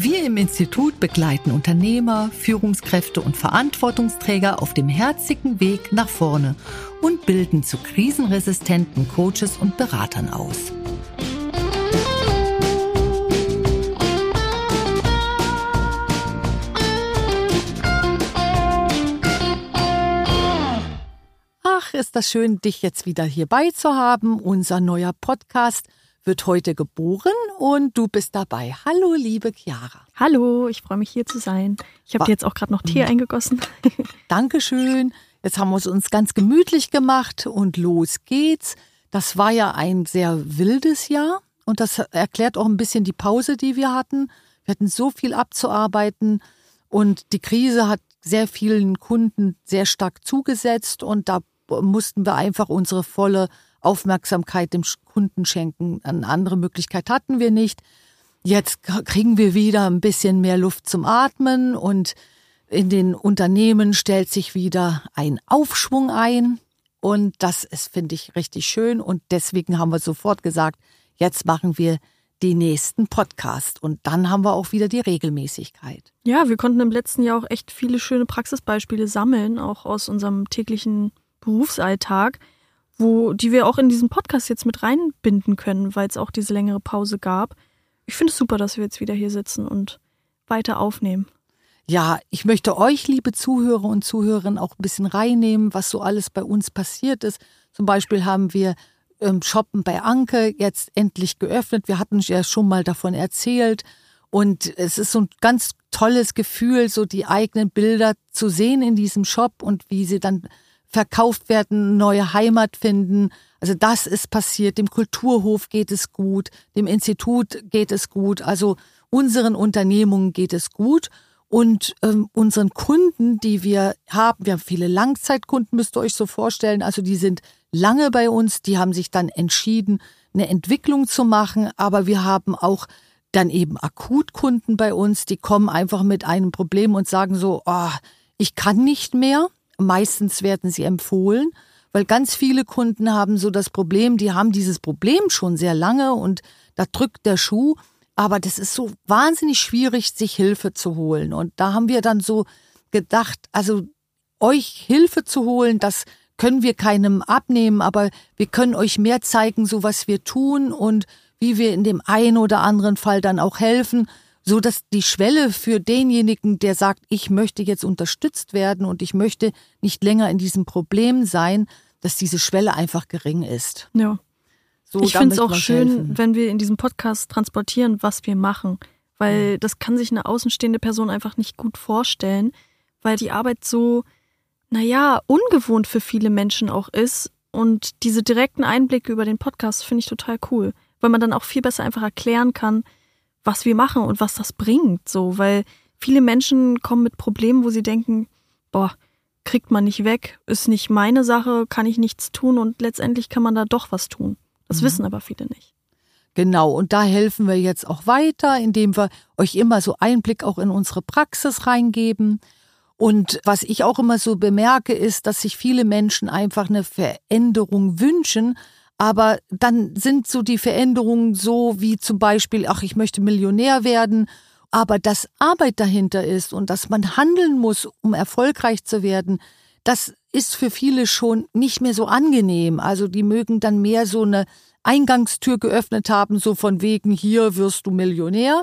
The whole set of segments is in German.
Wir im Institut begleiten Unternehmer, Führungskräfte und Verantwortungsträger auf dem herzigen Weg nach vorne und bilden zu krisenresistenten Coaches und Beratern aus. Ach, ist das schön, dich jetzt wieder hierbei zu haben. Unser neuer Podcast wird heute geboren und du bist dabei. Hallo, liebe Chiara. Hallo, ich freue mich hier zu sein. Ich habe dir jetzt auch gerade noch Tee mhm. eingegossen. Dankeschön. Jetzt haben wir es uns ganz gemütlich gemacht und los geht's. Das war ja ein sehr wildes Jahr und das erklärt auch ein bisschen die Pause, die wir hatten. Wir hatten so viel abzuarbeiten und die Krise hat sehr vielen Kunden sehr stark zugesetzt und da mussten wir einfach unsere volle Aufmerksamkeit dem Kunden schenken. Eine andere Möglichkeit hatten wir nicht. Jetzt kriegen wir wieder ein bisschen mehr Luft zum Atmen und in den Unternehmen stellt sich wieder ein Aufschwung ein. Und das ist, finde ich, richtig schön. Und deswegen haben wir sofort gesagt, jetzt machen wir die nächsten Podcast. Und dann haben wir auch wieder die Regelmäßigkeit. Ja, wir konnten im letzten Jahr auch echt viele schöne Praxisbeispiele sammeln, auch aus unserem täglichen Berufsalltag wo, die wir auch in diesen Podcast jetzt mit reinbinden können, weil es auch diese längere Pause gab. Ich finde es super, dass wir jetzt wieder hier sitzen und weiter aufnehmen. Ja, ich möchte euch, liebe Zuhörer und Zuhörerinnen, auch ein bisschen reinnehmen, was so alles bei uns passiert ist. Zum Beispiel haben wir ähm, Shoppen bei Anke jetzt endlich geöffnet. Wir hatten ja schon mal davon erzählt. Und es ist so ein ganz tolles Gefühl, so die eigenen Bilder zu sehen in diesem Shop und wie sie dann verkauft werden, neue Heimat finden. Also das ist passiert. Dem Kulturhof geht es gut, dem Institut geht es gut, also unseren Unternehmungen geht es gut. Und ähm, unseren Kunden, die wir haben, wir haben viele Langzeitkunden, müsst ihr euch so vorstellen, also die sind lange bei uns, die haben sich dann entschieden, eine Entwicklung zu machen, aber wir haben auch dann eben Akutkunden bei uns, die kommen einfach mit einem Problem und sagen so, oh, ich kann nicht mehr. Meistens werden sie empfohlen, weil ganz viele Kunden haben so das Problem, die haben dieses Problem schon sehr lange und da drückt der Schuh, aber das ist so wahnsinnig schwierig, sich Hilfe zu holen. Und da haben wir dann so gedacht, also euch Hilfe zu holen, das können wir keinem abnehmen, aber wir können euch mehr zeigen, so was wir tun und wie wir in dem einen oder anderen Fall dann auch helfen so dass die Schwelle für denjenigen, der sagt, ich möchte jetzt unterstützt werden und ich möchte nicht länger in diesem Problem sein, dass diese Schwelle einfach gering ist. Ja. So, ich finde es auch schön, helfen. wenn wir in diesem Podcast transportieren, was wir machen, weil mhm. das kann sich eine außenstehende Person einfach nicht gut vorstellen, weil die Arbeit so, naja, ungewohnt für viele Menschen auch ist. Und diese direkten Einblicke über den Podcast finde ich total cool, weil man dann auch viel besser einfach erklären kann, was wir machen und was das bringt, so, weil viele Menschen kommen mit Problemen, wo sie denken, boah, kriegt man nicht weg, ist nicht meine Sache, kann ich nichts tun und letztendlich kann man da doch was tun. Das mhm. wissen aber viele nicht. Genau, und da helfen wir jetzt auch weiter, indem wir euch immer so Einblick auch in unsere Praxis reingeben. Und was ich auch immer so bemerke, ist, dass sich viele Menschen einfach eine Veränderung wünschen, aber dann sind so die Veränderungen so wie zum Beispiel, ach, ich möchte Millionär werden, aber dass Arbeit dahinter ist und dass man handeln muss, um erfolgreich zu werden, das ist für viele schon nicht mehr so angenehm. Also die mögen dann mehr so eine Eingangstür geöffnet haben, so von wegen, hier wirst du Millionär.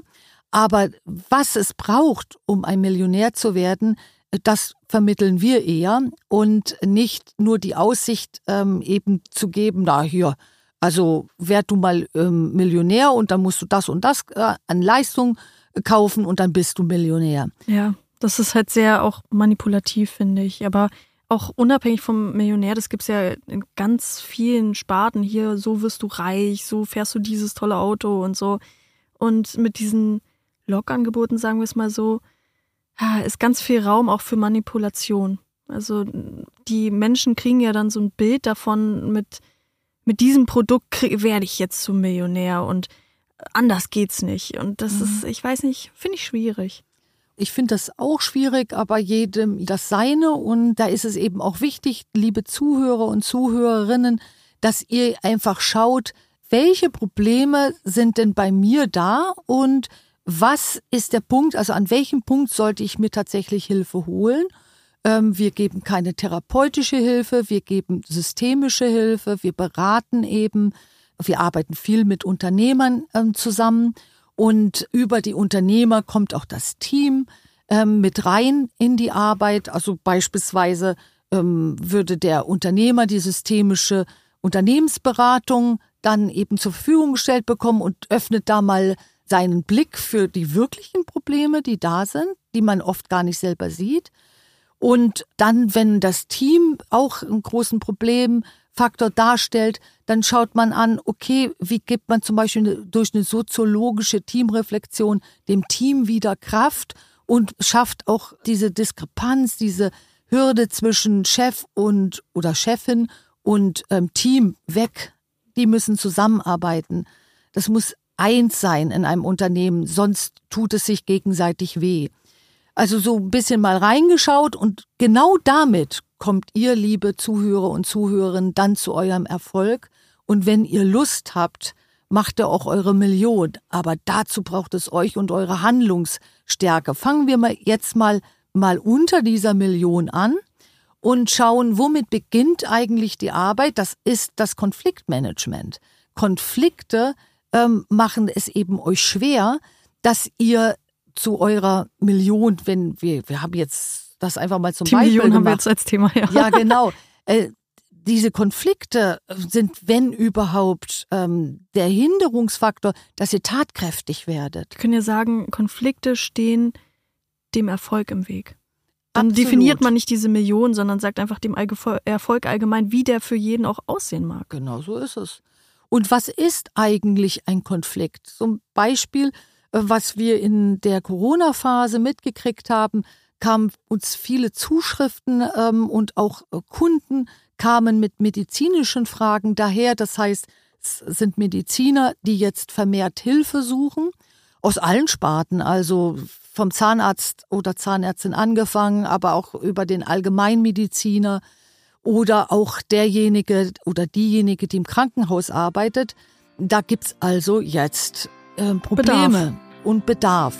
Aber was es braucht, um ein Millionär zu werden, das vermitteln wir eher und nicht nur die Aussicht ähm, eben zu geben, na hier, also werd du mal ähm, Millionär und dann musst du das und das äh, an Leistung kaufen und dann bist du Millionär. Ja, das ist halt sehr auch manipulativ, finde ich. Aber auch unabhängig vom Millionär, das gibt es ja in ganz vielen Sparten hier, so wirst du reich, so fährst du dieses tolle Auto und so. Und mit diesen Logangeboten, sagen wir es mal so, ist ganz viel Raum auch für Manipulation. Also die Menschen kriegen ja dann so ein Bild davon mit mit diesem Produkt werde ich jetzt zum Millionär und anders geht's nicht. Und das mhm. ist, ich weiß nicht, finde ich schwierig. Ich finde das auch schwierig, aber jedem das Seine. Und da ist es eben auch wichtig, liebe Zuhörer und Zuhörerinnen, dass ihr einfach schaut, welche Probleme sind denn bei mir da und was ist der Punkt, also an welchem Punkt sollte ich mir tatsächlich Hilfe holen? Ähm, wir geben keine therapeutische Hilfe, wir geben systemische Hilfe, wir beraten eben, wir arbeiten viel mit Unternehmern ähm, zusammen und über die Unternehmer kommt auch das Team ähm, mit rein in die Arbeit. Also beispielsweise ähm, würde der Unternehmer die systemische Unternehmensberatung dann eben zur Verfügung gestellt bekommen und öffnet da mal seinen Blick für die wirklichen Probleme, die da sind, die man oft gar nicht selber sieht. Und dann, wenn das Team auch einen großen Problemfaktor darstellt, dann schaut man an, okay, wie gibt man zum Beispiel durch eine soziologische Teamreflexion dem Team wieder Kraft und schafft auch diese Diskrepanz, diese Hürde zwischen Chef und oder Chefin und ähm, Team weg. Die müssen zusammenarbeiten. Das muss eins sein in einem Unternehmen, sonst tut es sich gegenseitig weh. Also so ein bisschen mal reingeschaut und genau damit kommt ihr, liebe Zuhörer und Zuhörerinnen, dann zu eurem Erfolg. Und wenn ihr Lust habt, macht ihr auch eure Million. Aber dazu braucht es euch und eure Handlungsstärke. Fangen wir mal jetzt mal, mal unter dieser Million an und schauen, womit beginnt eigentlich die Arbeit? Das ist das Konfliktmanagement. Konflikte ähm, machen es eben euch schwer, dass ihr zu eurer Million, wenn wir, wir haben jetzt das einfach mal zum Die Beispiel Million gemacht. haben wir jetzt als Thema, ja. Ja, genau. Äh, diese Konflikte sind, wenn überhaupt, ähm, der Hinderungsfaktor, dass ihr tatkräftig werdet. Wir können ja sagen, Konflikte stehen dem Erfolg im Weg. Dann Absolut. definiert man nicht diese Million, sondern sagt einfach dem Erfolg allgemein, wie der für jeden auch aussehen mag. Genau so ist es. Und was ist eigentlich ein Konflikt? Zum Beispiel, äh, was wir in der Corona-Phase mitgekriegt haben, kamen uns viele Zuschriften ähm, und auch äh, Kunden kamen mit medizinischen Fragen daher. Das heißt, es sind Mediziner, die jetzt vermehrt Hilfe suchen, aus allen Sparten, also vom Zahnarzt oder Zahnärztin angefangen, aber auch über den Allgemeinmediziner, oder auch derjenige oder diejenige, die im Krankenhaus arbeitet. Da gibt's also jetzt äh, Probleme Bedarf. und Bedarf.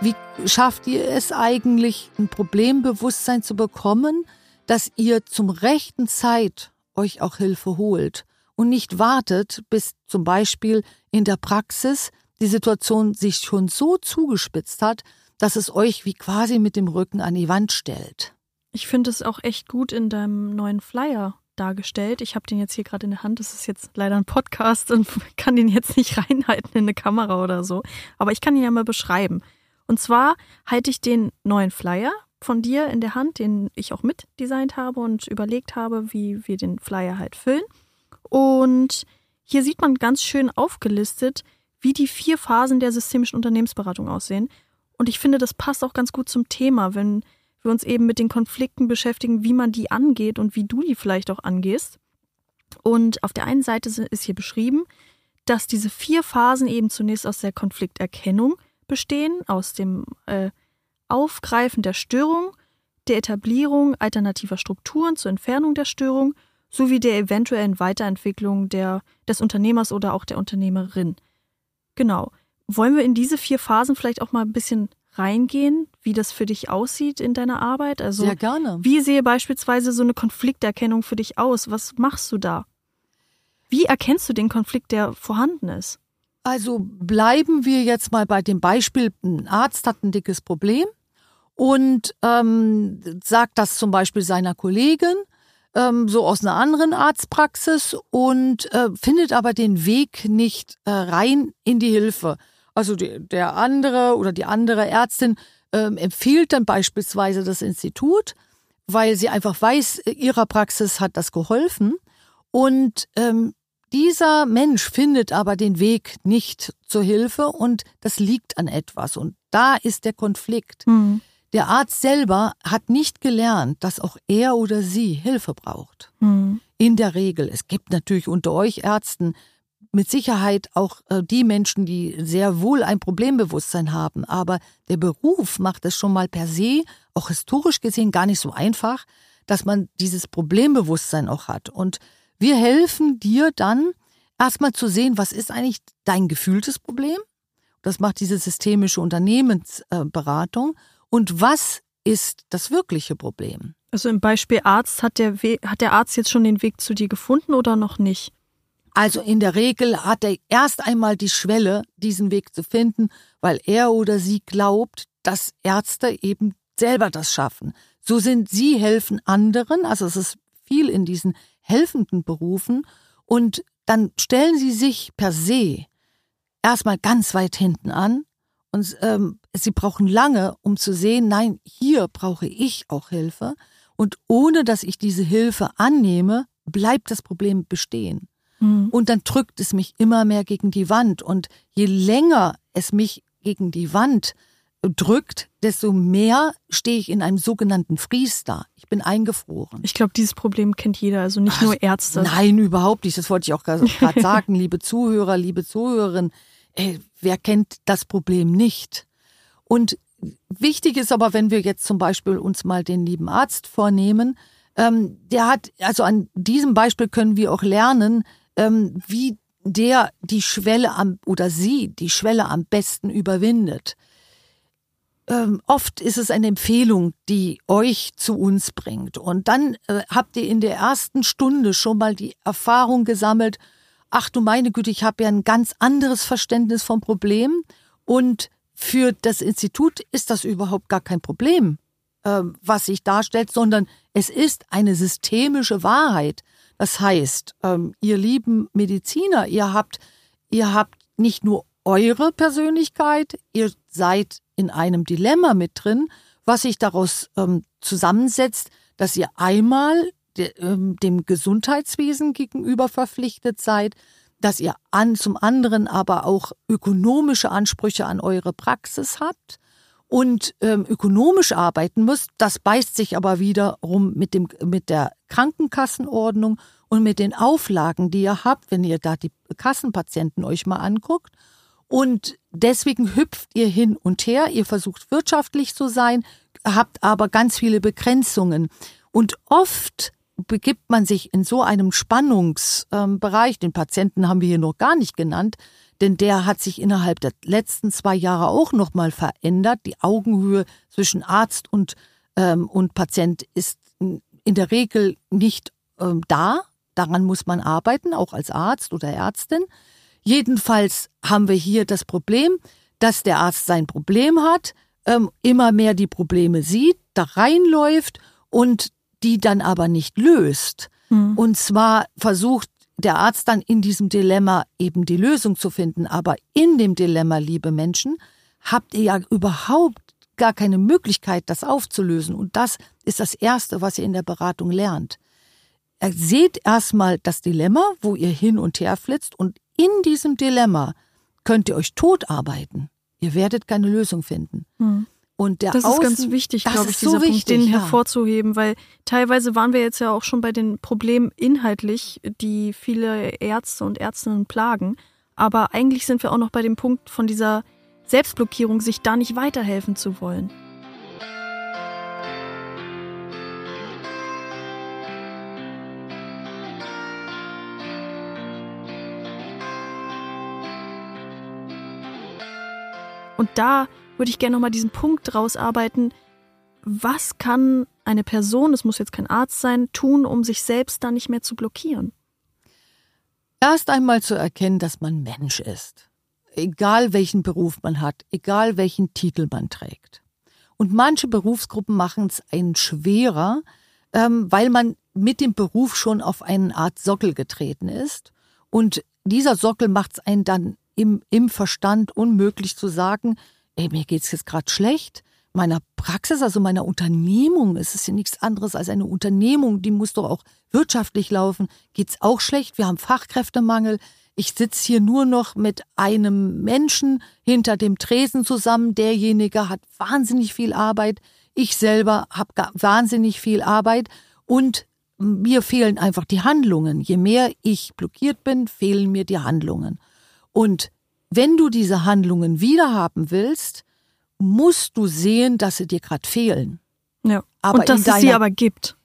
Wie schafft ihr es eigentlich, ein Problembewusstsein zu bekommen, dass ihr zum rechten Zeit euch auch Hilfe holt? Und nicht wartet, bis zum Beispiel in der Praxis die Situation sich schon so zugespitzt hat, dass es euch wie quasi mit dem Rücken an die Wand stellt. Ich finde es auch echt gut in deinem neuen Flyer dargestellt. Ich habe den jetzt hier gerade in der Hand. Das ist jetzt leider ein Podcast und kann den jetzt nicht reinhalten in eine Kamera oder so. Aber ich kann ihn ja mal beschreiben. Und zwar halte ich den neuen Flyer von dir in der Hand, den ich auch mitdesignt habe und überlegt habe, wie wir den Flyer halt füllen. Und hier sieht man ganz schön aufgelistet, wie die vier Phasen der systemischen Unternehmensberatung aussehen. Und ich finde, das passt auch ganz gut zum Thema, wenn wir uns eben mit den Konflikten beschäftigen, wie man die angeht und wie du die vielleicht auch angehst. Und auf der einen Seite ist hier beschrieben, dass diese vier Phasen eben zunächst aus der Konflikterkennung bestehen, aus dem äh, Aufgreifen der Störung, der Etablierung alternativer Strukturen zur Entfernung der Störung sowie der eventuellen Weiterentwicklung der, des Unternehmers oder auch der Unternehmerin. Genau. Wollen wir in diese vier Phasen vielleicht auch mal ein bisschen reingehen, wie das für dich aussieht in deiner Arbeit? Also, Sehr gerne. Wie sehe beispielsweise so eine Konflikterkennung für dich aus? Was machst du da? Wie erkennst du den Konflikt, der vorhanden ist? Also bleiben wir jetzt mal bei dem Beispiel, ein Arzt hat ein dickes Problem und ähm, sagt das zum Beispiel seiner Kollegin ähm, so aus einer anderen Arztpraxis und äh, findet aber den Weg nicht äh, rein in die Hilfe. Also die, der andere oder die andere Ärztin ähm, empfiehlt dann beispielsweise das Institut, weil sie einfach weiß, ihrer Praxis hat das geholfen. Und ähm, dieser Mensch findet aber den Weg nicht zur Hilfe und das liegt an etwas. Und da ist der Konflikt. Mhm. Der Arzt selber hat nicht gelernt, dass auch er oder sie Hilfe braucht. Mhm. In der Regel. Es gibt natürlich unter euch Ärzten mit Sicherheit auch äh, die Menschen, die sehr wohl ein Problembewusstsein haben. Aber der Beruf macht es schon mal per se, auch historisch gesehen, gar nicht so einfach, dass man dieses Problembewusstsein auch hat. Und wir helfen dir dann erstmal zu sehen, was ist eigentlich dein gefühltes Problem? Das macht diese systemische Unternehmensberatung. Und was ist das wirkliche Problem? Also im Beispiel Arzt, hat der, We hat der Arzt jetzt schon den Weg zu dir gefunden oder noch nicht? Also in der Regel hat er erst einmal die Schwelle, diesen Weg zu finden, weil er oder sie glaubt, dass Ärzte eben selber das schaffen. So sind sie helfen anderen, also es ist viel in diesen helfenden Berufen und dann stellen sie sich per se erstmal ganz weit hinten an und ähm, sie brauchen lange, um zu sehen, nein, hier brauche ich auch Hilfe und ohne dass ich diese Hilfe annehme, bleibt das Problem bestehen. Mhm. Und dann drückt es mich immer mehr gegen die Wand und je länger es mich gegen die Wand drückt, desto mehr stehe ich in einem sogenannten Freeze da. Ich bin eingefroren. Ich glaube, dieses Problem kennt jeder, also nicht Ach, nur Ärzte. Nein, überhaupt nicht. Das wollte ich auch gerade sagen, liebe Zuhörer, liebe Zuhörerinnen. Ey, wer kennt das Problem nicht? Und wichtig ist aber, wenn wir jetzt zum Beispiel uns mal den lieben Arzt vornehmen, ähm, der hat, also an diesem Beispiel können wir auch lernen, ähm, wie der die Schwelle am oder sie die Schwelle am besten überwindet ähm, oft ist es eine Empfehlung, die euch zu uns bringt. Und dann äh, habt ihr in der ersten Stunde schon mal die Erfahrung gesammelt, ach du meine Güte, ich habe ja ein ganz anderes Verständnis vom Problem. Und für das Institut ist das überhaupt gar kein Problem, äh, was sich darstellt, sondern es ist eine systemische Wahrheit. Das heißt, ähm, ihr lieben Mediziner, ihr habt, ihr habt nicht nur eure Persönlichkeit, ihr seid in einem Dilemma mit drin, was sich daraus ähm, zusammensetzt, dass ihr einmal de, ähm, dem Gesundheitswesen gegenüber verpflichtet seid, dass ihr an, zum anderen aber auch ökonomische Ansprüche an eure Praxis habt und ähm, ökonomisch arbeiten müsst. Das beißt sich aber wiederum mit, dem, mit der Krankenkassenordnung und mit den Auflagen, die ihr habt, wenn ihr da die Kassenpatienten euch mal anguckt. Und deswegen hüpft ihr hin und her, ihr versucht wirtschaftlich zu sein, habt aber ganz viele Begrenzungen. Und oft begibt man sich in so einem Spannungsbereich, den Patienten haben wir hier noch gar nicht genannt, denn der hat sich innerhalb der letzten zwei Jahre auch nochmal verändert. Die Augenhöhe zwischen Arzt und, ähm, und Patient ist in der Regel nicht ähm, da. Daran muss man arbeiten, auch als Arzt oder Ärztin. Jedenfalls haben wir hier das Problem, dass der Arzt sein Problem hat, ähm, immer mehr die Probleme sieht, da reinläuft und die dann aber nicht löst. Mhm. Und zwar versucht der Arzt dann in diesem Dilemma eben die Lösung zu finden. Aber in dem Dilemma, liebe Menschen, habt ihr ja überhaupt gar keine Möglichkeit, das aufzulösen. Und das ist das Erste, was ihr in der Beratung lernt. Seht erstmal das Dilemma, wo ihr hin und her flitzt und in diesem Dilemma könnt ihr euch totarbeiten. Ihr werdet keine Lösung finden. Hm. Und der das Außen, ist ganz wichtig, glaube ich, dieser so Punkt, den ja. hervorzuheben, weil teilweise waren wir jetzt ja auch schon bei den Problemen inhaltlich, die viele Ärzte und Ärztinnen plagen. Aber eigentlich sind wir auch noch bei dem Punkt von dieser Selbstblockierung, sich da nicht weiterhelfen zu wollen. Und da würde ich gerne nochmal diesen Punkt rausarbeiten. Was kann eine Person, es muss jetzt kein Arzt sein, tun, um sich selbst da nicht mehr zu blockieren? Erst einmal zu erkennen, dass man Mensch ist. Egal welchen Beruf man hat, egal welchen Titel man trägt. Und manche Berufsgruppen machen es einen schwerer, ähm, weil man mit dem Beruf schon auf eine Art Sockel getreten ist. Und dieser Sockel macht es einen dann im, im Verstand unmöglich zu sagen, ey, mir geht's jetzt gerade schlecht, meiner Praxis, also meiner Unternehmung, es ist ja nichts anderes als eine Unternehmung, die muss doch auch wirtschaftlich laufen, geht's auch schlecht. Wir haben Fachkräftemangel. Ich sitze hier nur noch mit einem Menschen hinter dem Tresen zusammen. Derjenige hat wahnsinnig viel Arbeit. Ich selber habe wahnsinnig viel Arbeit und mir fehlen einfach die Handlungen. Je mehr ich blockiert bin, fehlen mir die Handlungen. Und wenn du diese Handlungen wiederhaben willst, musst du sehen, dass sie dir gerade fehlen. Ja. Aber und dass es sie aber gibt.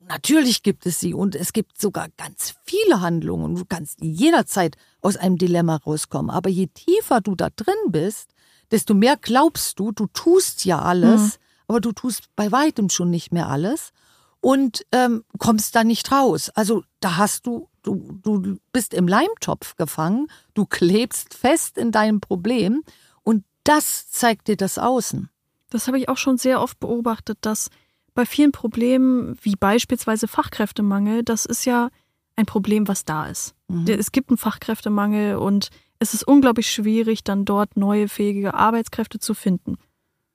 Natürlich gibt es sie und es gibt sogar ganz viele Handlungen. Du kannst jederzeit aus einem Dilemma rauskommen. Aber je tiefer du da drin bist, desto mehr glaubst du, du tust ja alles, mhm. aber du tust bei weitem schon nicht mehr alles und ähm, kommst da nicht raus. Also da hast du, du, du bist im Leimtopf gefangen, du klebst fest in deinem Problem und das zeigt dir das Außen. Das habe ich auch schon sehr oft beobachtet, dass bei vielen Problemen, wie beispielsweise Fachkräftemangel, das ist ja ein Problem, was da ist. Mhm. Es gibt einen Fachkräftemangel und es ist unglaublich schwierig, dann dort neue fähige Arbeitskräfte zu finden.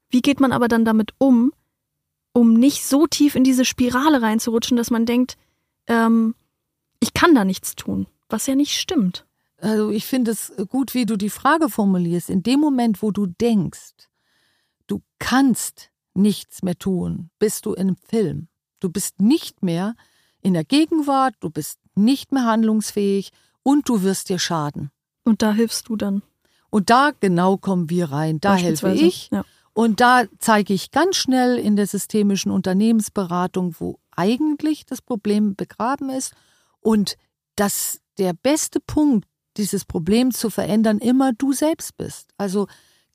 Wie geht man aber dann damit um, um nicht so tief in diese Spirale reinzurutschen, dass man denkt, ähm, ich kann da nichts tun, was ja nicht stimmt. Also ich finde es gut, wie du die Frage formulierst. In dem Moment, wo du denkst, du kannst nichts mehr tun, bist du in einem Film. Du bist nicht mehr in der Gegenwart, du bist nicht mehr handlungsfähig und du wirst dir schaden. Und da hilfst du dann. Und da genau kommen wir rein. Da helfe ich. Ja. Und da zeige ich ganz schnell in der systemischen Unternehmensberatung, wo eigentlich das Problem begraben ist und dass der beste Punkt, dieses Problem zu verändern, immer du selbst bist. Also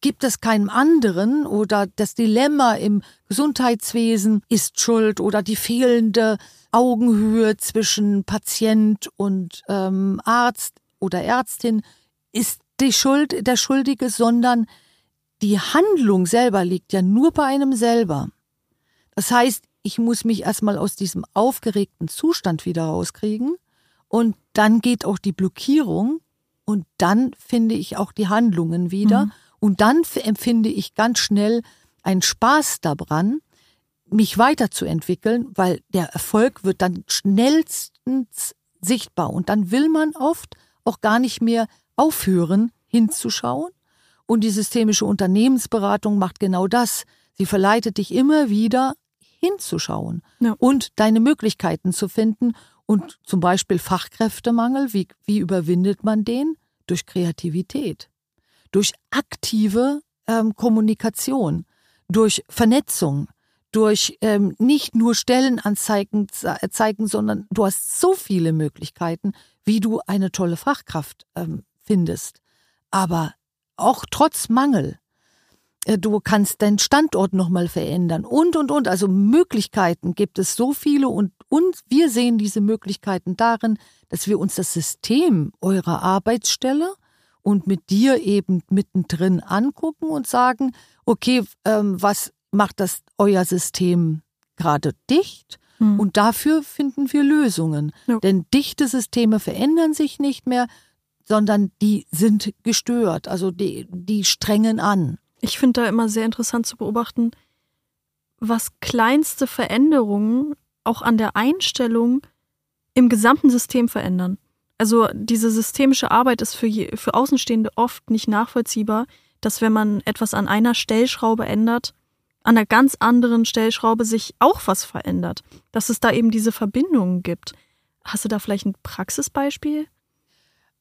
gibt es keinem anderen oder das Dilemma im Gesundheitswesen ist schuld oder die fehlende Augenhöhe zwischen Patient und ähm, Arzt oder Ärztin ist die Schuld der Schuldige, sondern die Handlung selber liegt ja nur bei einem selber. Das heißt, ich muss mich erstmal aus diesem aufgeregten Zustand wieder rauskriegen und dann geht auch die Blockierung und dann finde ich auch die Handlungen wieder mhm. Und dann empfinde ich ganz schnell einen Spaß daran, mich weiterzuentwickeln, weil der Erfolg wird dann schnellstens sichtbar. Und dann will man oft auch gar nicht mehr aufhören, hinzuschauen. Und die systemische Unternehmensberatung macht genau das. Sie verleitet dich immer wieder hinzuschauen ja. und deine Möglichkeiten zu finden. Und zum Beispiel Fachkräftemangel, wie, wie überwindet man den? Durch Kreativität durch aktive ähm, Kommunikation, durch Vernetzung, durch ähm, nicht nur Stellenanzeigen zeigen, sondern du hast so viele Möglichkeiten, wie du eine tolle Fachkraft ähm, findest. Aber auch trotz Mangel. Äh, du kannst deinen Standort nochmal verändern und, und, und. Also Möglichkeiten gibt es so viele und, und wir sehen diese Möglichkeiten darin, dass wir uns das System eurer Arbeitsstelle und mit dir eben mittendrin angucken und sagen, okay, ähm, was macht das euer System gerade dicht? Hm. Und dafür finden wir Lösungen. Ja. Denn dichte Systeme verändern sich nicht mehr, sondern die sind gestört, also die, die strengen an. Ich finde da immer sehr interessant zu beobachten, was kleinste Veränderungen auch an der Einstellung im gesamten System verändern. Also diese systemische Arbeit ist für, je, für Außenstehende oft nicht nachvollziehbar, dass wenn man etwas an einer Stellschraube ändert, an einer ganz anderen Stellschraube sich auch was verändert. Dass es da eben diese Verbindungen gibt. Hast du da vielleicht ein Praxisbeispiel?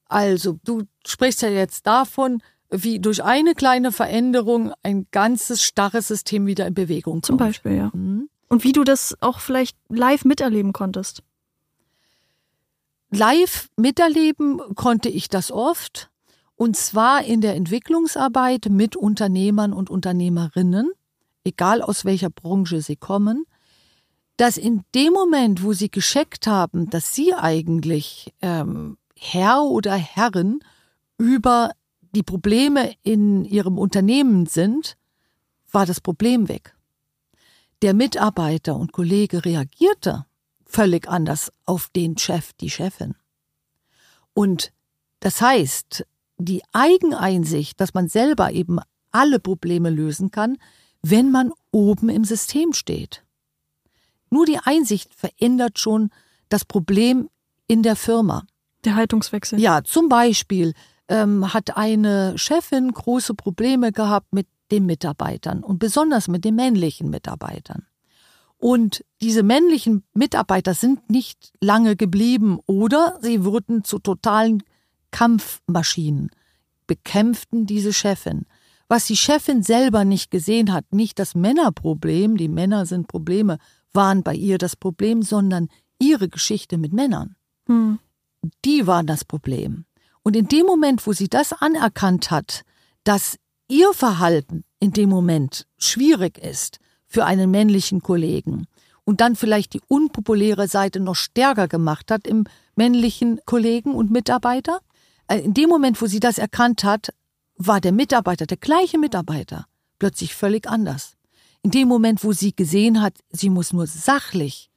Also, du sprichst ja jetzt davon, wie durch eine kleine Veränderung ein ganzes starres System wieder in Bewegung kommt. Zum Beispiel, ja. Mhm. Und wie du das auch vielleicht live miterleben konntest live miterleben konnte ich das oft. Und zwar in der Entwicklungsarbeit mit Unternehmern und Unternehmerinnen, egal aus welcher Branche sie kommen, dass in dem Moment, wo sie gescheckt haben, dass sie eigentlich ähm, Herr oder Herrin über die Probleme in ihrem Unternehmen sind, war das Problem weg. Der Mitarbeiter und Kollege reagierte völlig anders auf den Chef, die Chefin. Und das heißt, die Eigeneinsicht, dass man selber eben alle Probleme lösen kann, wenn man oben im System steht. Nur die Einsicht verändert schon das Problem in der Firma. Der Haltungswechsel. Ja, zum Beispiel ähm, hat eine Chefin große Probleme gehabt mit den Mitarbeitern und besonders mit den männlichen Mitarbeitern. Und diese männlichen Mitarbeiter sind nicht lange geblieben oder sie wurden zu totalen Kampfmaschinen, bekämpften diese Chefin. Was die Chefin selber nicht gesehen hat, nicht das Männerproblem, die Männer sind Probleme, waren bei ihr das Problem, sondern ihre Geschichte mit Männern. Hm. Die waren das Problem. Und in dem Moment, wo sie das anerkannt hat, dass ihr Verhalten in dem Moment schwierig ist für einen männlichen Kollegen und dann vielleicht die unpopuläre Seite noch stärker gemacht hat im männlichen Kollegen und Mitarbeiter, äh, in dem Moment, wo sie das erkannt hat, war der Mitarbeiter, der gleiche Mitarbeiter, plötzlich völlig anders. In dem Moment, wo sie gesehen hat, sie muss nur sachlich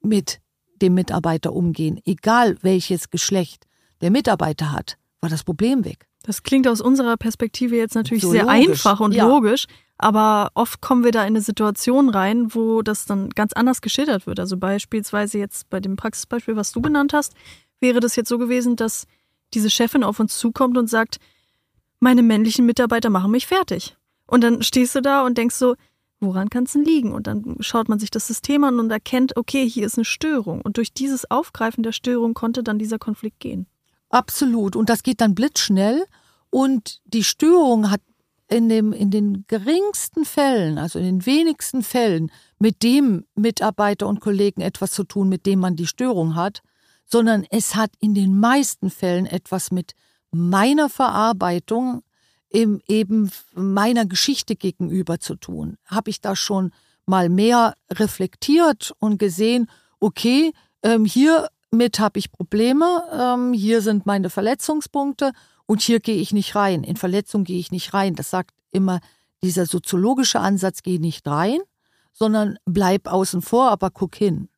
mit dem Mitarbeiter umgehen, egal welches Geschlecht der Mitarbeiter hat, war das Problem weg. Das klingt aus unserer Perspektive jetzt natürlich so sehr logisch. einfach und ja. logisch, aber oft kommen wir da in eine Situation rein, wo das dann ganz anders geschildert wird. Also beispielsweise jetzt bei dem Praxisbeispiel, was du benannt hast, wäre das jetzt so gewesen, dass diese Chefin auf uns zukommt und sagt, meine männlichen Mitarbeiter machen mich fertig. Und dann stehst du da und denkst so, woran kann es denn liegen? Und dann schaut man sich das System an und erkennt, okay, hier ist eine Störung. Und durch dieses Aufgreifen der Störung konnte dann dieser Konflikt gehen. Absolut. Und das geht dann blitzschnell. Und die Störung hat in, dem, in den geringsten Fällen, also in den wenigsten Fällen, mit dem Mitarbeiter und Kollegen etwas zu tun, mit dem man die Störung hat, sondern es hat in den meisten Fällen etwas mit meiner Verarbeitung im, eben meiner Geschichte gegenüber zu tun. Habe ich da schon mal mehr reflektiert und gesehen, okay, ähm, hiermit habe ich Probleme, ähm, hier sind meine Verletzungspunkte und hier gehe ich nicht rein. In Verletzung gehe ich nicht rein. Das sagt immer dieser soziologische Ansatz, geh nicht rein, sondern bleib außen vor, aber guck hin.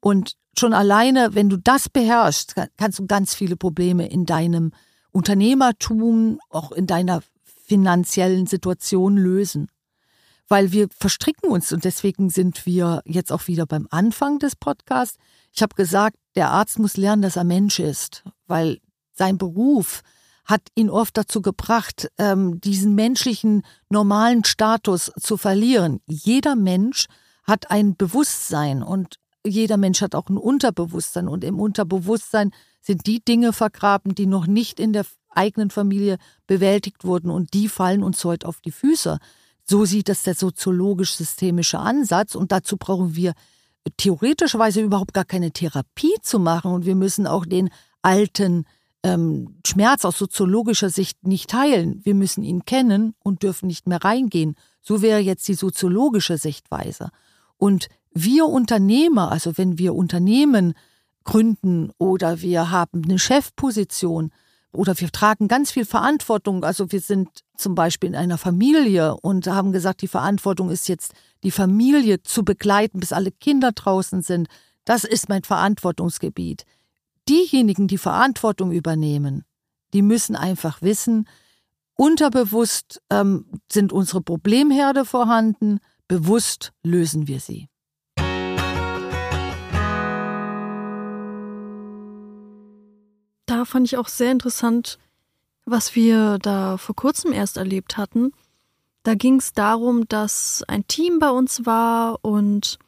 Und schon alleine, wenn du das beherrschst, kannst du ganz viele Probleme in deinem Unternehmertum, auch in deiner finanziellen Situation lösen. Weil wir verstricken uns und deswegen sind wir jetzt auch wieder beim Anfang des Podcasts. Ich habe gesagt, der Arzt muss lernen, dass er Mensch ist, weil sein Beruf hat ihn oft dazu gebracht, ähm, diesen menschlichen normalen Status zu verlieren. Jeder Mensch hat ein Bewusstsein und jeder Mensch hat auch ein Unterbewusstsein und im Unterbewusstsein sind die Dinge vergraben, die noch nicht in der eigenen Familie bewältigt wurden und die fallen uns heute auf die Füße. So sieht das der soziologisch-systemische Ansatz und dazu brauchen wir theoretischerweise überhaupt gar keine Therapie zu machen und wir müssen auch den alten ähm, Schmerz aus soziologischer Sicht nicht heilen. Wir müssen ihn kennen und dürfen nicht mehr reingehen. So wäre jetzt die soziologische Sichtweise. Und wir Unternehmer, also wenn wir Unternehmen gründen oder wir haben eine Chefposition oder wir tragen ganz viel Verantwortung, also wir sind zum Beispiel in einer Familie und haben gesagt, die Verantwortung ist jetzt, die Familie zu begleiten, bis alle Kinder draußen sind. Das ist mein Verantwortungsgebiet. Diejenigen, die Verantwortung übernehmen, die müssen einfach wissen, unterbewusst ähm, sind unsere Problemherde vorhanden, bewusst lösen wir sie. Da fand ich auch sehr interessant, was wir da vor kurzem erst erlebt hatten. Da ging es darum, dass ein Team bei uns war und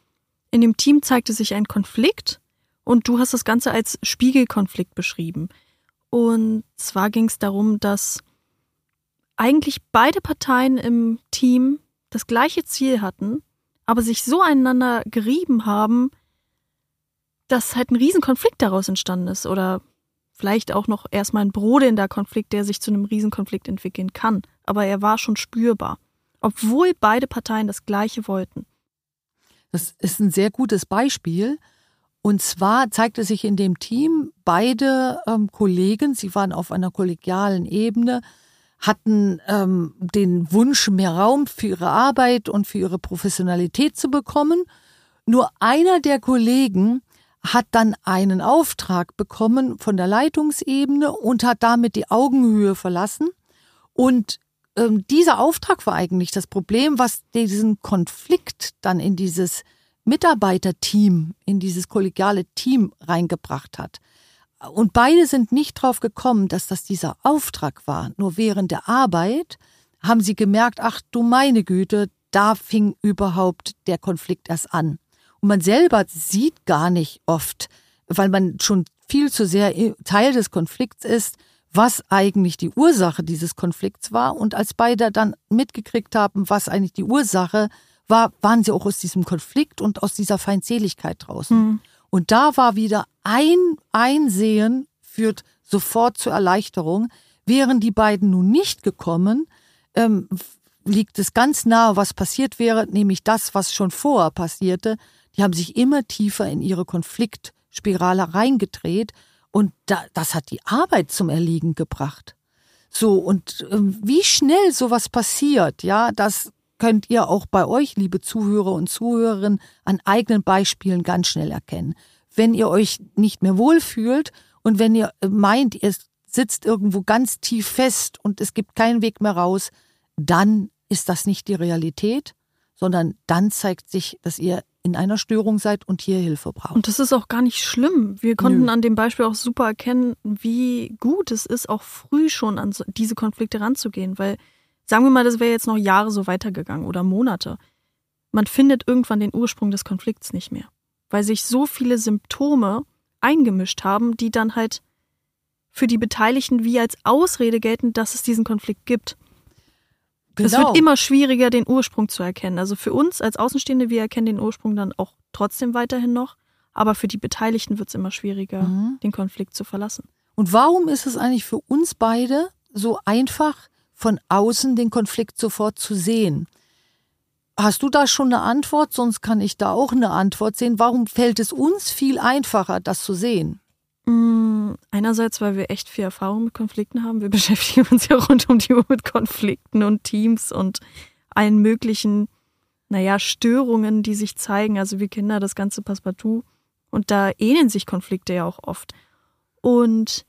in dem Team zeigte sich ein Konflikt und du hast das Ganze als Spiegelkonflikt beschrieben. Und zwar ging es darum, dass eigentlich beide Parteien im Team das gleiche Ziel hatten, aber sich so einander gerieben haben, dass halt ein Riesenkonflikt daraus entstanden ist oder vielleicht auch noch erstmal ein brodelnder Konflikt, der sich zu einem Riesenkonflikt entwickeln kann. Aber er war schon spürbar, obwohl beide Parteien das Gleiche wollten. Das ist ein sehr gutes Beispiel. Und zwar zeigte sich in dem Team, beide ähm, Kollegen, sie waren auf einer kollegialen Ebene, hatten ähm, den Wunsch, mehr Raum für ihre Arbeit und für ihre Professionalität zu bekommen. Nur einer der Kollegen hat dann einen Auftrag bekommen von der Leitungsebene und hat damit die Augenhöhe verlassen und ähm, dieser Auftrag war eigentlich das Problem, was diesen Konflikt dann in dieses Mitarbeiterteam, in dieses kollegiale Team reingebracht hat. Und beide sind nicht drauf gekommen, dass das dieser Auftrag war. Nur während der Arbeit haben sie gemerkt, ach du meine Güte, da fing überhaupt der Konflikt erst an. Und man selber sieht gar nicht oft, weil man schon viel zu sehr Teil des Konflikts ist, was eigentlich die Ursache dieses Konflikts war. Und als beide dann mitgekriegt haben, was eigentlich die Ursache war, waren sie auch aus diesem Konflikt und aus dieser Feindseligkeit draußen. Mhm. Und da war wieder ein Einsehen führt sofort zur Erleichterung. Wären die beiden nun nicht gekommen, ähm, liegt es ganz nahe, was passiert wäre, nämlich das, was schon vorher passierte. Die haben sich immer tiefer in ihre Konfliktspirale reingedreht und da, das hat die Arbeit zum Erliegen gebracht. So, und ähm, wie schnell sowas passiert, ja, das könnt ihr auch bei euch, liebe Zuhörer und Zuhörerinnen, an eigenen Beispielen ganz schnell erkennen. Wenn ihr euch nicht mehr wohlfühlt und wenn ihr meint, ihr sitzt irgendwo ganz tief fest und es gibt keinen Weg mehr raus, dann ist das nicht die Realität, sondern dann zeigt sich, dass ihr in einer Störung seid und hier Hilfe braucht. Und das ist auch gar nicht schlimm. Wir konnten Nö. an dem Beispiel auch super erkennen, wie gut es ist, auch früh schon an diese Konflikte ranzugehen, weil sagen wir mal, das wäre jetzt noch Jahre so weitergegangen oder Monate. Man findet irgendwann den Ursprung des Konflikts nicht mehr, weil sich so viele Symptome eingemischt haben, die dann halt für die Beteiligten wie als Ausrede gelten, dass es diesen Konflikt gibt. Genau. Es wird genau. immer schwieriger, den Ursprung zu erkennen. Also für uns als Außenstehende, wir erkennen den Ursprung dann auch trotzdem weiterhin noch. Aber für die Beteiligten wird es immer schwieriger, mhm. den Konflikt zu verlassen. Und warum ist es eigentlich für uns beide so einfach, von außen den Konflikt sofort zu sehen? Hast du da schon eine Antwort? Sonst kann ich da auch eine Antwort sehen. Warum fällt es uns viel einfacher, das zu sehen? Mm, einerseits, weil wir echt viel Erfahrung mit Konflikten haben. Wir beschäftigen uns ja rund um die Uhr mit Konflikten und Teams und allen möglichen, naja, Störungen, die sich zeigen. Also wir da das ganze Passepartout. Und da ähneln sich Konflikte ja auch oft. Und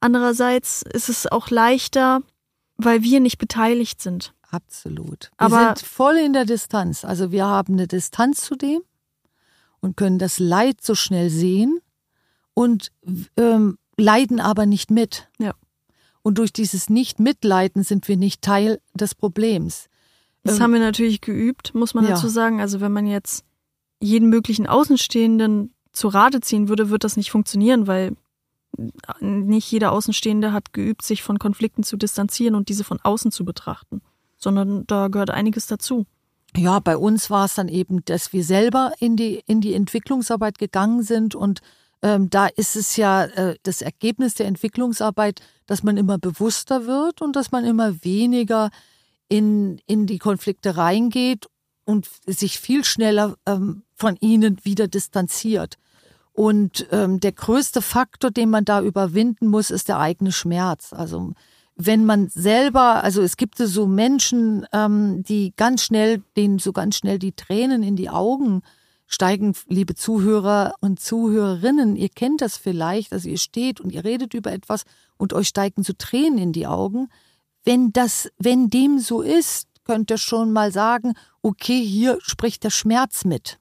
andererseits ist es auch leichter, weil wir nicht beteiligt sind. Absolut. Wir Aber sind voll in der Distanz. Also wir haben eine Distanz zu dem und können das Leid so schnell sehen und ähm, leiden aber nicht mit. Ja. Und durch dieses Nicht-Mitleiden sind wir nicht Teil des Problems. Das ähm, haben wir natürlich geübt, muss man ja. dazu sagen. Also wenn man jetzt jeden möglichen Außenstehenden zu Rate ziehen würde, wird das nicht funktionieren, weil nicht jeder Außenstehende hat geübt, sich von Konflikten zu distanzieren und diese von außen zu betrachten, sondern da gehört einiges dazu. Ja, bei uns war es dann eben, dass wir selber in die, in die Entwicklungsarbeit gegangen sind und ähm, da ist es ja äh, das Ergebnis der Entwicklungsarbeit, dass man immer bewusster wird und dass man immer weniger in, in die Konflikte reingeht und sich viel schneller ähm, von ihnen wieder distanziert. Und ähm, der größte Faktor, den man da überwinden muss, ist der eigene Schmerz. Also wenn man selber, also es gibt so Menschen, ähm, die ganz schnell, denen so ganz schnell die Tränen in die Augen steigen, liebe Zuhörer und Zuhörerinnen, ihr kennt das vielleicht, also ihr steht und ihr redet über etwas und euch steigen so Tränen in die Augen. Wenn das, wenn dem so ist, könnt ihr schon mal sagen, okay, hier spricht der Schmerz mit.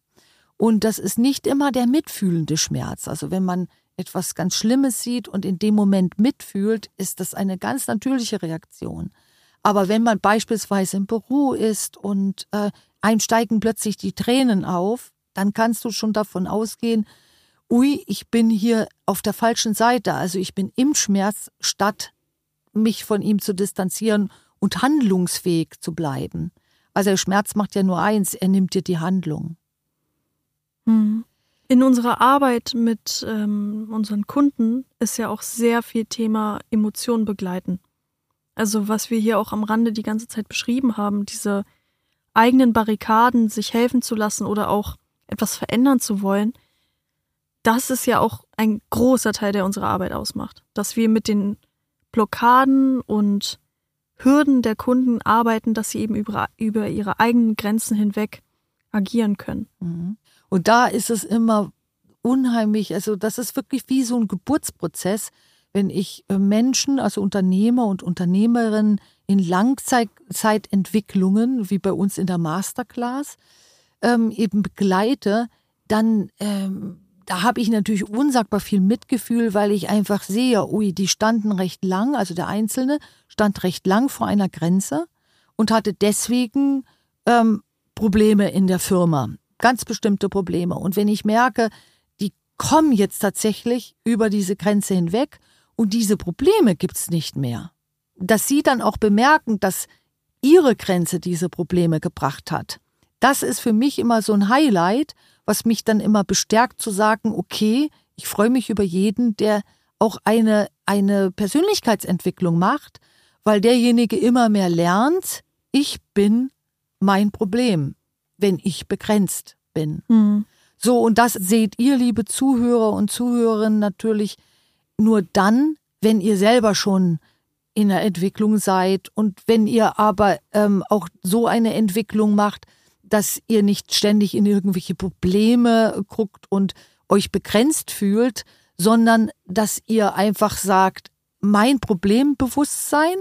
Und das ist nicht immer der mitfühlende Schmerz. Also wenn man etwas ganz Schlimmes sieht und in dem Moment mitfühlt, ist das eine ganz natürliche Reaktion. Aber wenn man beispielsweise im Büro ist und äh, einem steigen plötzlich die Tränen auf, dann kannst du schon davon ausgehen, ui, ich bin hier auf der falschen Seite, also ich bin im Schmerz, statt mich von ihm zu distanzieren und handlungsfähig zu bleiben. Also der Schmerz macht ja nur eins, er nimmt dir die Handlung. Hm. In unserer Arbeit mit ähm, unseren Kunden ist ja auch sehr viel Thema Emotionen begleiten. Also was wir hier auch am Rande die ganze Zeit beschrieben haben, diese eigenen Barrikaden, sich helfen zu lassen oder auch etwas verändern zu wollen, das ist ja auch ein großer Teil, der unsere Arbeit ausmacht. Dass wir mit den Blockaden und Hürden der Kunden arbeiten, dass sie eben über, über ihre eigenen Grenzen hinweg agieren können. Mhm. Und da ist es immer unheimlich, also das ist wirklich wie so ein Geburtsprozess, wenn ich äh, Menschen, also Unternehmer und Unternehmerinnen in Langzeitentwicklungen, wie bei uns in der Masterclass, ähm, eben begleite, dann ähm, da habe ich natürlich unsagbar viel Mitgefühl, weil ich einfach sehe, ui, die standen recht lang, also der Einzelne stand recht lang vor einer Grenze und hatte deswegen ähm, Probleme in der Firma, ganz bestimmte Probleme. Und wenn ich merke, die kommen jetzt tatsächlich über diese Grenze hinweg und diese Probleme gibt's nicht mehr, dass sie dann auch bemerken, dass ihre Grenze diese Probleme gebracht hat. Das ist für mich immer so ein Highlight, was mich dann immer bestärkt zu sagen, okay, ich freue mich über jeden, der auch eine, eine Persönlichkeitsentwicklung macht, weil derjenige immer mehr lernt, ich bin mein Problem, wenn ich begrenzt bin. Mhm. So, und das seht ihr, liebe Zuhörer und Zuhörerinnen, natürlich nur dann, wenn ihr selber schon in der Entwicklung seid und wenn ihr aber ähm, auch so eine Entwicklung macht, dass ihr nicht ständig in irgendwelche Probleme guckt und euch begrenzt fühlt, sondern dass ihr einfach sagt, mein Problembewusstsein,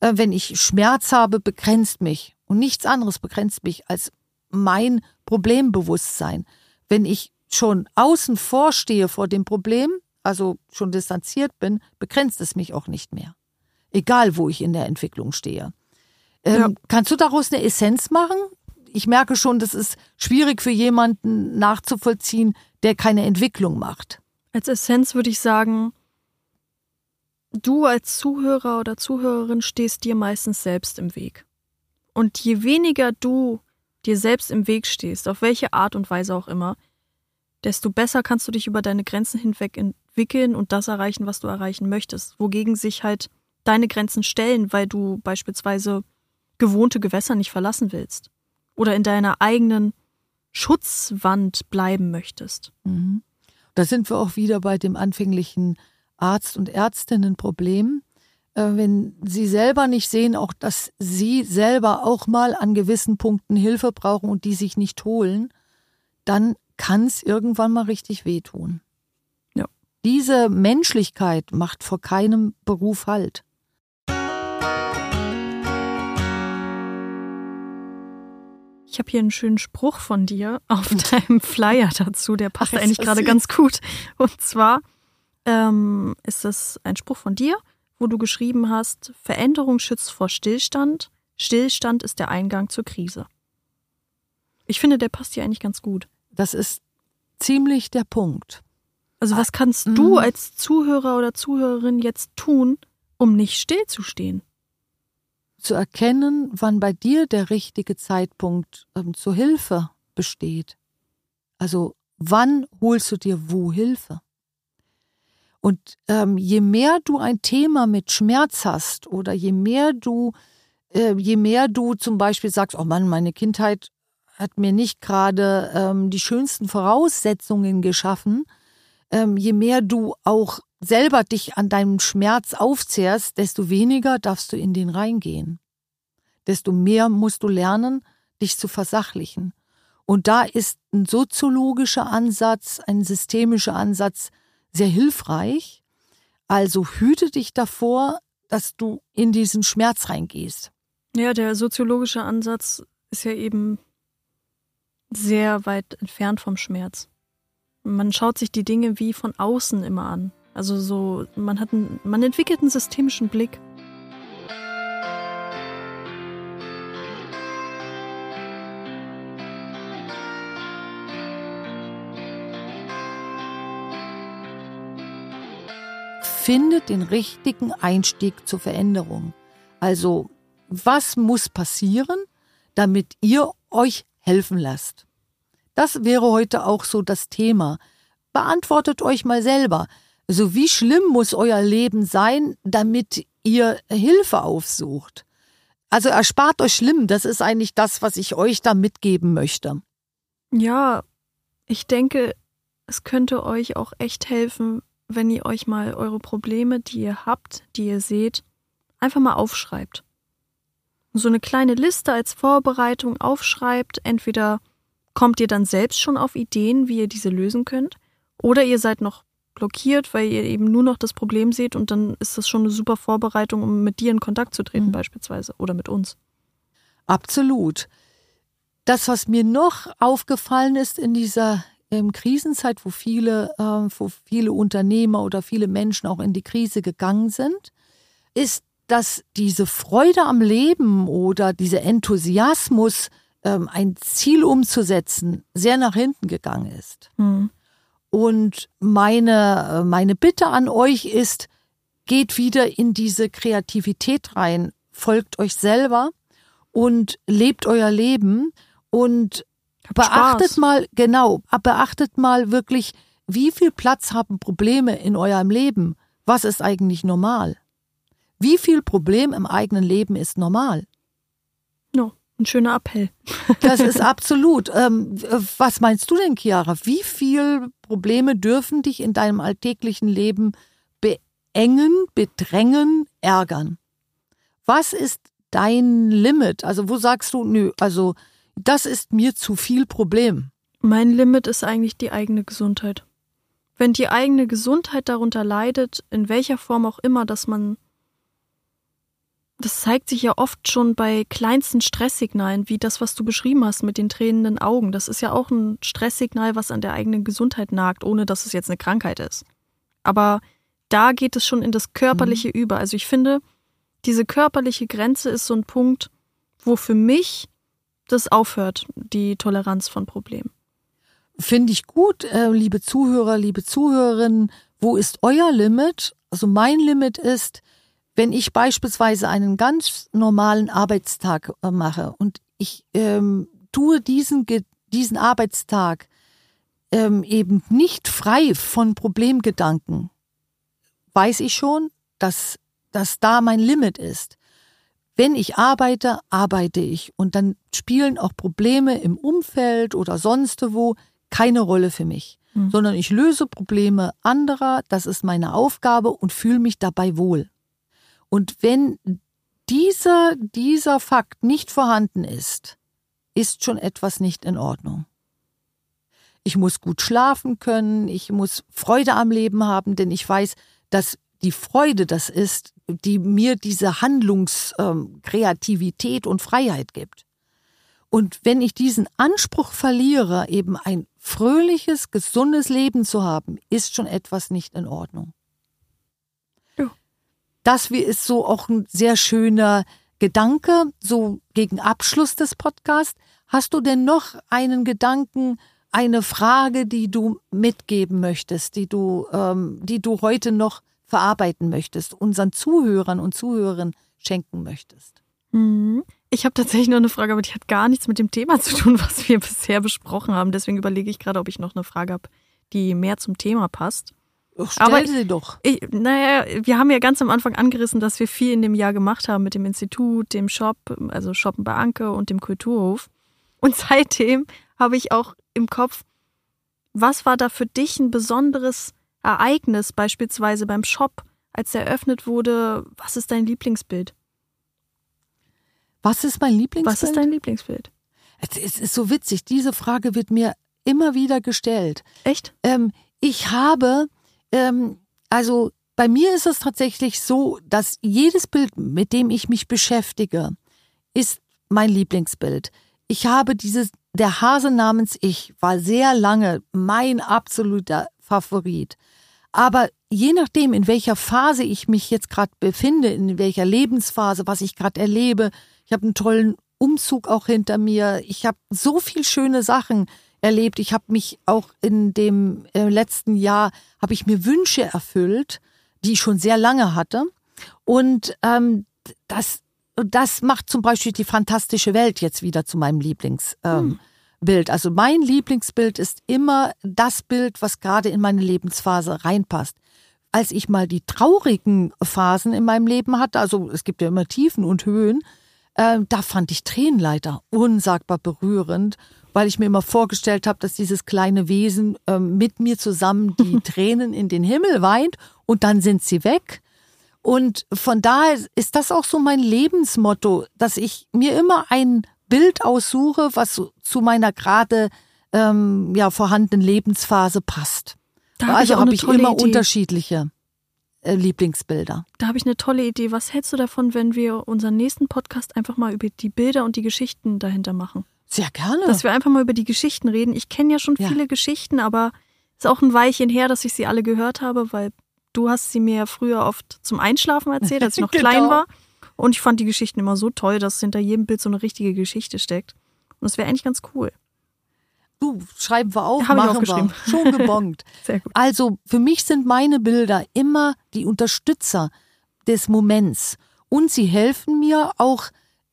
äh, wenn ich Schmerz habe, begrenzt mich und nichts anderes begrenzt mich als mein Problembewusstsein. Wenn ich schon außen vorstehe vor dem Problem, also schon distanziert bin, begrenzt es mich auch nicht mehr. Egal, wo ich in der Entwicklung stehe. Ähm, ja. Kannst du daraus eine Essenz machen? Ich merke schon, das ist schwierig für jemanden nachzuvollziehen, der keine Entwicklung macht. Als Essenz würde ich sagen, du als Zuhörer oder Zuhörerin stehst dir meistens selbst im Weg. Und je weniger du dir selbst im Weg stehst, auf welche Art und Weise auch immer, desto besser kannst du dich über deine Grenzen hinweg entwickeln und das erreichen, was du erreichen möchtest. Wogegen sich halt deine Grenzen stellen, weil du beispielsweise gewohnte Gewässer nicht verlassen willst oder in deiner eigenen Schutzwand bleiben möchtest. Mhm. Da sind wir auch wieder bei dem anfänglichen Arzt- und Ärztinnenproblem. Äh, wenn sie selber nicht sehen, auch dass sie selber auch mal an gewissen Punkten Hilfe brauchen und die sich nicht holen, dann kann es irgendwann mal richtig wehtun. Ja. Diese Menschlichkeit macht vor keinem Beruf Halt. Ich habe hier einen schönen Spruch von dir auf deinem Flyer dazu, der passt Ach, eigentlich gerade ganz gut. Und zwar ähm, ist das ein Spruch von dir, wo du geschrieben hast, Veränderung schützt vor Stillstand, Stillstand ist der Eingang zur Krise. Ich finde, der passt hier eigentlich ganz gut. Das ist ziemlich der Punkt. Also was kannst ah, du mhm. als Zuhörer oder Zuhörerin jetzt tun, um nicht stillzustehen? Zu erkennen, wann bei dir der richtige Zeitpunkt ähm, zur Hilfe besteht. Also wann holst du dir wo Hilfe? Und ähm, je mehr du ein Thema mit Schmerz hast oder je mehr du, äh, je mehr du zum Beispiel sagst, oh Mann, meine Kindheit hat mir nicht gerade ähm, die schönsten Voraussetzungen geschaffen, ähm, je mehr du auch selber dich an deinem Schmerz aufzehrst, desto weniger darfst du in den reingehen. Desto mehr musst du lernen, dich zu versachlichen. Und da ist ein soziologischer Ansatz, ein systemischer Ansatz sehr hilfreich. Also hüte dich davor, dass du in diesen Schmerz reingehst. Ja, der soziologische Ansatz ist ja eben sehr weit entfernt vom Schmerz. Man schaut sich die Dinge wie von außen immer an. Also so, man hat einen, man entwickelt einen systemischen Blick. Findet den richtigen Einstieg zur Veränderung. Also, was muss passieren, damit ihr euch helfen lasst? Das wäre heute auch so das Thema. Beantwortet euch mal selber. Also wie schlimm muss euer Leben sein, damit ihr Hilfe aufsucht? Also erspart euch schlimm, das ist eigentlich das, was ich euch da mitgeben möchte. Ja, ich denke, es könnte euch auch echt helfen, wenn ihr euch mal eure Probleme, die ihr habt, die ihr seht, einfach mal aufschreibt. So eine kleine Liste als Vorbereitung aufschreibt, entweder kommt ihr dann selbst schon auf Ideen, wie ihr diese lösen könnt, oder ihr seid noch blockiert, weil ihr eben nur noch das Problem seht und dann ist das schon eine super Vorbereitung, um mit dir in Kontakt zu treten, mhm. beispielsweise, oder mit uns. Absolut. Das, was mir noch aufgefallen ist in dieser ähm, Krisenzeit, wo viele, äh, wo viele Unternehmer oder viele Menschen auch in die Krise gegangen sind, ist, dass diese Freude am Leben oder dieser Enthusiasmus, ähm, ein Ziel umzusetzen, sehr nach hinten gegangen ist. Mhm. Und meine, äh, meine Bitte an euch ist, geht wieder in diese Kreativität rein, folgt euch selber und lebt euer Leben und Habt beachtet Spaß. mal, genau, beachtet mal wirklich, wie viel Platz haben Probleme in eurem Leben? Was ist eigentlich normal? Wie viel Problem im eigenen Leben ist normal? Ein schöner Appell. das ist absolut. Ähm, was meinst du denn, Chiara? Wie viel Probleme dürfen dich in deinem alltäglichen Leben beengen, bedrängen, ärgern? Was ist dein Limit? Also wo sagst du, nö, also das ist mir zu viel Problem? Mein Limit ist eigentlich die eigene Gesundheit. Wenn die eigene Gesundheit darunter leidet, in welcher Form auch immer, dass man das zeigt sich ja oft schon bei kleinsten Stresssignalen, wie das, was du beschrieben hast mit den tränenden Augen. Das ist ja auch ein Stresssignal, was an der eigenen Gesundheit nagt, ohne dass es jetzt eine Krankheit ist. Aber da geht es schon in das Körperliche mhm. über. Also ich finde, diese körperliche Grenze ist so ein Punkt, wo für mich das aufhört, die Toleranz von Problemen. Finde ich gut, äh, liebe Zuhörer, liebe Zuhörerinnen. Wo ist euer Limit? Also mein Limit ist, wenn ich beispielsweise einen ganz normalen Arbeitstag äh, mache und ich ähm, tue diesen, diesen Arbeitstag ähm, eben nicht frei von Problemgedanken, weiß ich schon, dass, dass da mein Limit ist. Wenn ich arbeite, arbeite ich und dann spielen auch Probleme im Umfeld oder sonst wo keine Rolle für mich, hm. sondern ich löse Probleme anderer, das ist meine Aufgabe und fühle mich dabei wohl. Und wenn dieser, dieser Fakt nicht vorhanden ist, ist schon etwas nicht in Ordnung. Ich muss gut schlafen können, ich muss Freude am Leben haben, denn ich weiß, dass die Freude das ist, die mir diese Handlungskreativität ähm, und Freiheit gibt. Und wenn ich diesen Anspruch verliere, eben ein fröhliches, gesundes Leben zu haben, ist schon etwas nicht in Ordnung das ist so auch ein sehr schöner Gedanke, so gegen Abschluss des Podcasts. Hast du denn noch einen Gedanken, eine Frage, die du mitgeben möchtest, die du, ähm, die du heute noch verarbeiten möchtest, unseren Zuhörern und Zuhörern schenken möchtest? Mhm. Ich habe tatsächlich noch eine Frage, aber die hat gar nichts mit dem Thema zu tun, was wir bisher besprochen haben. Deswegen überlege ich gerade, ob ich noch eine Frage habe, die mehr zum Thema passt. Stell Aber sie doch. Ich, naja, wir haben ja ganz am Anfang angerissen, dass wir viel in dem Jahr gemacht haben mit dem Institut, dem Shop, also Shoppen bei Anke und dem Kulturhof. Und seitdem habe ich auch im Kopf, was war da für dich ein besonderes Ereignis, beispielsweise beim Shop, als er eröffnet wurde? Was ist dein Lieblingsbild? Was ist mein Lieblingsbild? Was ist dein Lieblingsbild? Es ist so witzig. Diese Frage wird mir immer wieder gestellt. Echt? Ähm, ich habe ähm, also bei mir ist es tatsächlich so, dass jedes Bild, mit dem ich mich beschäftige, ist mein Lieblingsbild. Ich habe dieses, der Hase namens Ich war sehr lange mein absoluter Favorit. Aber je nachdem, in welcher Phase ich mich jetzt gerade befinde, in welcher Lebensphase, was ich gerade erlebe, ich habe einen tollen Umzug auch hinter mir, ich habe so viel schöne Sachen, erlebt. Ich habe mich auch in dem äh, letzten Jahr, habe ich mir Wünsche erfüllt, die ich schon sehr lange hatte. Und ähm, das, das macht zum Beispiel die fantastische Welt jetzt wieder zu meinem Lieblingsbild. Ähm, hm. Also mein Lieblingsbild ist immer das Bild, was gerade in meine Lebensphase reinpasst. Als ich mal die traurigen Phasen in meinem Leben hatte, also es gibt ja immer Tiefen und Höhen, äh, da fand ich Tränenleiter unsagbar berührend weil ich mir immer vorgestellt habe, dass dieses kleine Wesen ähm, mit mir zusammen die Tränen in den Himmel weint und dann sind sie weg. Und von daher ist das auch so mein Lebensmotto, dass ich mir immer ein Bild aussuche, was zu meiner gerade ähm, ja, vorhandenen Lebensphase passt. Da also habe ich, hab ich immer Idee. unterschiedliche äh, Lieblingsbilder. Da habe ich eine tolle Idee. Was hältst du davon, wenn wir unseren nächsten Podcast einfach mal über die Bilder und die Geschichten dahinter machen? Sehr gerne. Dass wir einfach mal über die Geschichten reden. Ich kenne ja schon ja. viele Geschichten, aber es ist auch ein Weilchen her, dass ich sie alle gehört habe, weil du hast sie mir früher oft zum Einschlafen erzählt, als ich noch genau. klein war. Und ich fand die Geschichten immer so toll, dass hinter jedem Bild so eine richtige Geschichte steckt. Und das wäre eigentlich ganz cool. Du, schreiben wir auf, Hab machen ich wir. Schon gebongt. Sehr gut. Also für mich sind meine Bilder immer die Unterstützer des Moments. Und sie helfen mir auch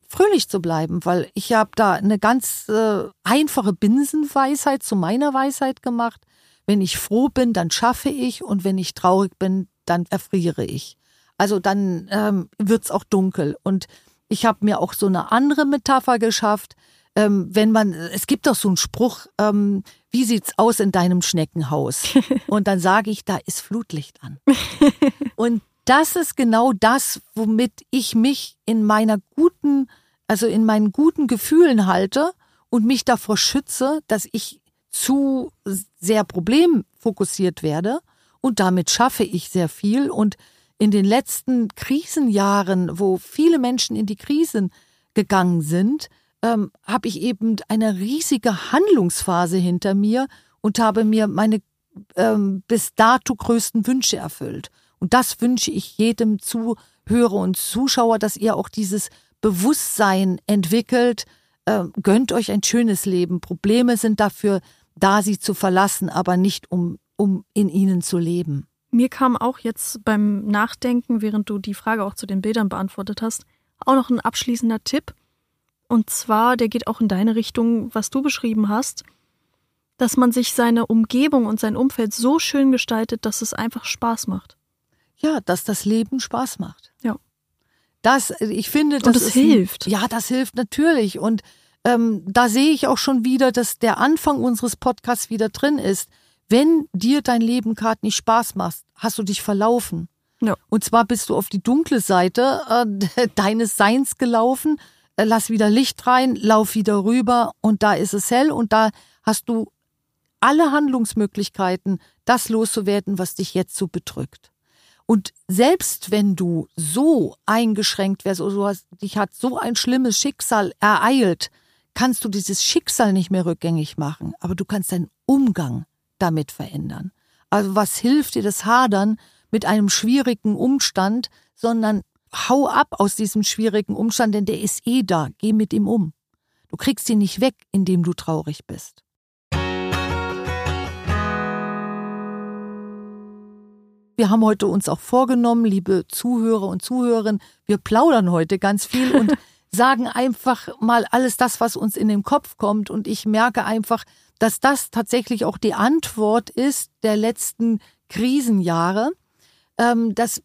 fröhlich zu bleiben, weil ich habe da eine ganz äh, einfache Binsenweisheit zu meiner Weisheit gemacht. Wenn ich froh bin, dann schaffe ich und wenn ich traurig bin, dann erfriere ich. Also dann ähm, wird's auch dunkel. Und ich habe mir auch so eine andere Metapher geschafft ähm, wenn man, es gibt doch so einen Spruch, ähm, wie sieht's aus in deinem Schneckenhaus? Und dann sage ich, da ist Flutlicht an. Und das ist genau das, womit ich mich in meiner guten, also in meinen guten Gefühlen halte und mich davor schütze, dass ich zu sehr problemfokussiert werde. Und damit schaffe ich sehr viel. Und in den letzten Krisenjahren, wo viele Menschen in die Krisen gegangen sind, ähm, habe ich eben eine riesige Handlungsphase hinter mir und habe mir meine ähm, bis dato größten Wünsche erfüllt. Und das wünsche ich jedem Zuhörer und Zuschauer, dass ihr auch dieses Bewusstsein entwickelt. Äh, gönnt euch ein schönes Leben. Probleme sind dafür da, sie zu verlassen, aber nicht um, um in ihnen zu leben. Mir kam auch jetzt beim Nachdenken, während du die Frage auch zu den Bildern beantwortet hast, auch noch ein abschließender Tipp. Und zwar, der geht auch in deine Richtung, was du beschrieben hast, dass man sich seine Umgebung und sein Umfeld so schön gestaltet, dass es einfach Spaß macht. Ja, dass das Leben Spaß macht. Ja. Das, ich finde, das und das hilft. Ein, ja, das hilft natürlich. Und ähm, da sehe ich auch schon wieder, dass der Anfang unseres Podcasts wieder drin ist. Wenn dir dein Leben gerade nicht Spaß macht, hast du dich verlaufen. Ja. Und zwar bist du auf die dunkle Seite äh, deines Seins gelaufen äh, lass wieder Licht rein, lauf wieder rüber und da ist es hell und da hast du alle Handlungsmöglichkeiten, das loszuwerden, was dich jetzt so bedrückt. Und selbst wenn du so eingeschränkt wärst oder so hast, dich hat so ein schlimmes Schicksal ereilt, kannst du dieses Schicksal nicht mehr rückgängig machen, aber du kannst deinen Umgang damit verändern. Also was hilft dir das Hadern mit einem schwierigen Umstand, sondern hau ab aus diesem schwierigen Umstand, denn der ist eh da. Geh mit ihm um. Du kriegst ihn nicht weg, indem du traurig bist. Wir haben heute uns auch vorgenommen, liebe Zuhörer und Zuhörerinnen, wir plaudern heute ganz viel und sagen einfach mal alles das, was uns in den Kopf kommt. Und ich merke einfach, dass das tatsächlich auch die Antwort ist der letzten Krisenjahre, ähm, dass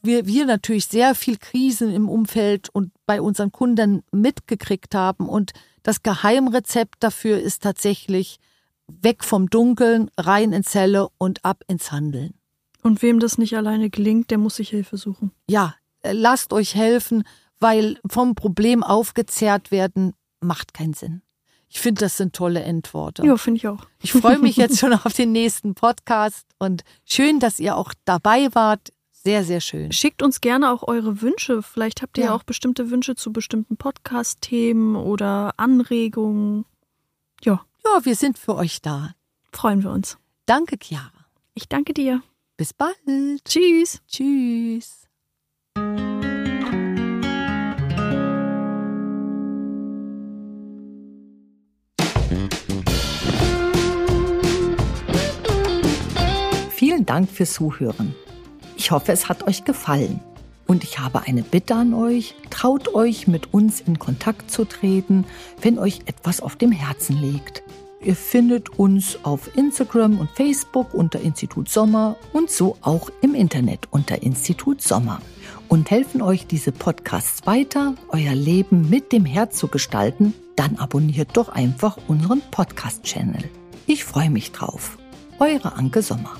wir, wir natürlich sehr viel Krisen im Umfeld und bei unseren Kunden mitgekriegt haben. Und das Geheimrezept dafür ist tatsächlich weg vom Dunkeln, rein ins Helle und ab ins Handeln. Und wem das nicht alleine gelingt, der muss sich Hilfe suchen. Ja, äh, lasst euch helfen, weil vom Problem aufgezehrt werden macht keinen Sinn. Ich finde, das sind tolle Endworte. Ja, finde ich auch. Ich freue mich jetzt schon auf den nächsten Podcast und schön, dass ihr auch dabei wart. Sehr, sehr schön. Schickt uns gerne auch eure Wünsche. Vielleicht habt ihr ja, auch bestimmte Wünsche zu bestimmten Podcast-Themen oder Anregungen. Ja. Ja, wir sind für euch da. Freuen wir uns. Danke, Chiara. Ich danke dir. Bis bald. Tschüss. Tschüss. Vielen Dank fürs Zuhören. Ich hoffe, es hat euch gefallen. Und ich habe eine Bitte an euch, traut euch mit uns in Kontakt zu treten, wenn euch etwas auf dem Herzen liegt. Ihr findet uns auf Instagram und Facebook unter Institut Sommer und so auch im Internet unter Institut Sommer und helfen euch diese Podcasts weiter, euer Leben mit dem Herz zu gestalten, dann abonniert doch einfach unseren Podcast-Channel. Ich freue mich drauf. Eure Anke Sommer.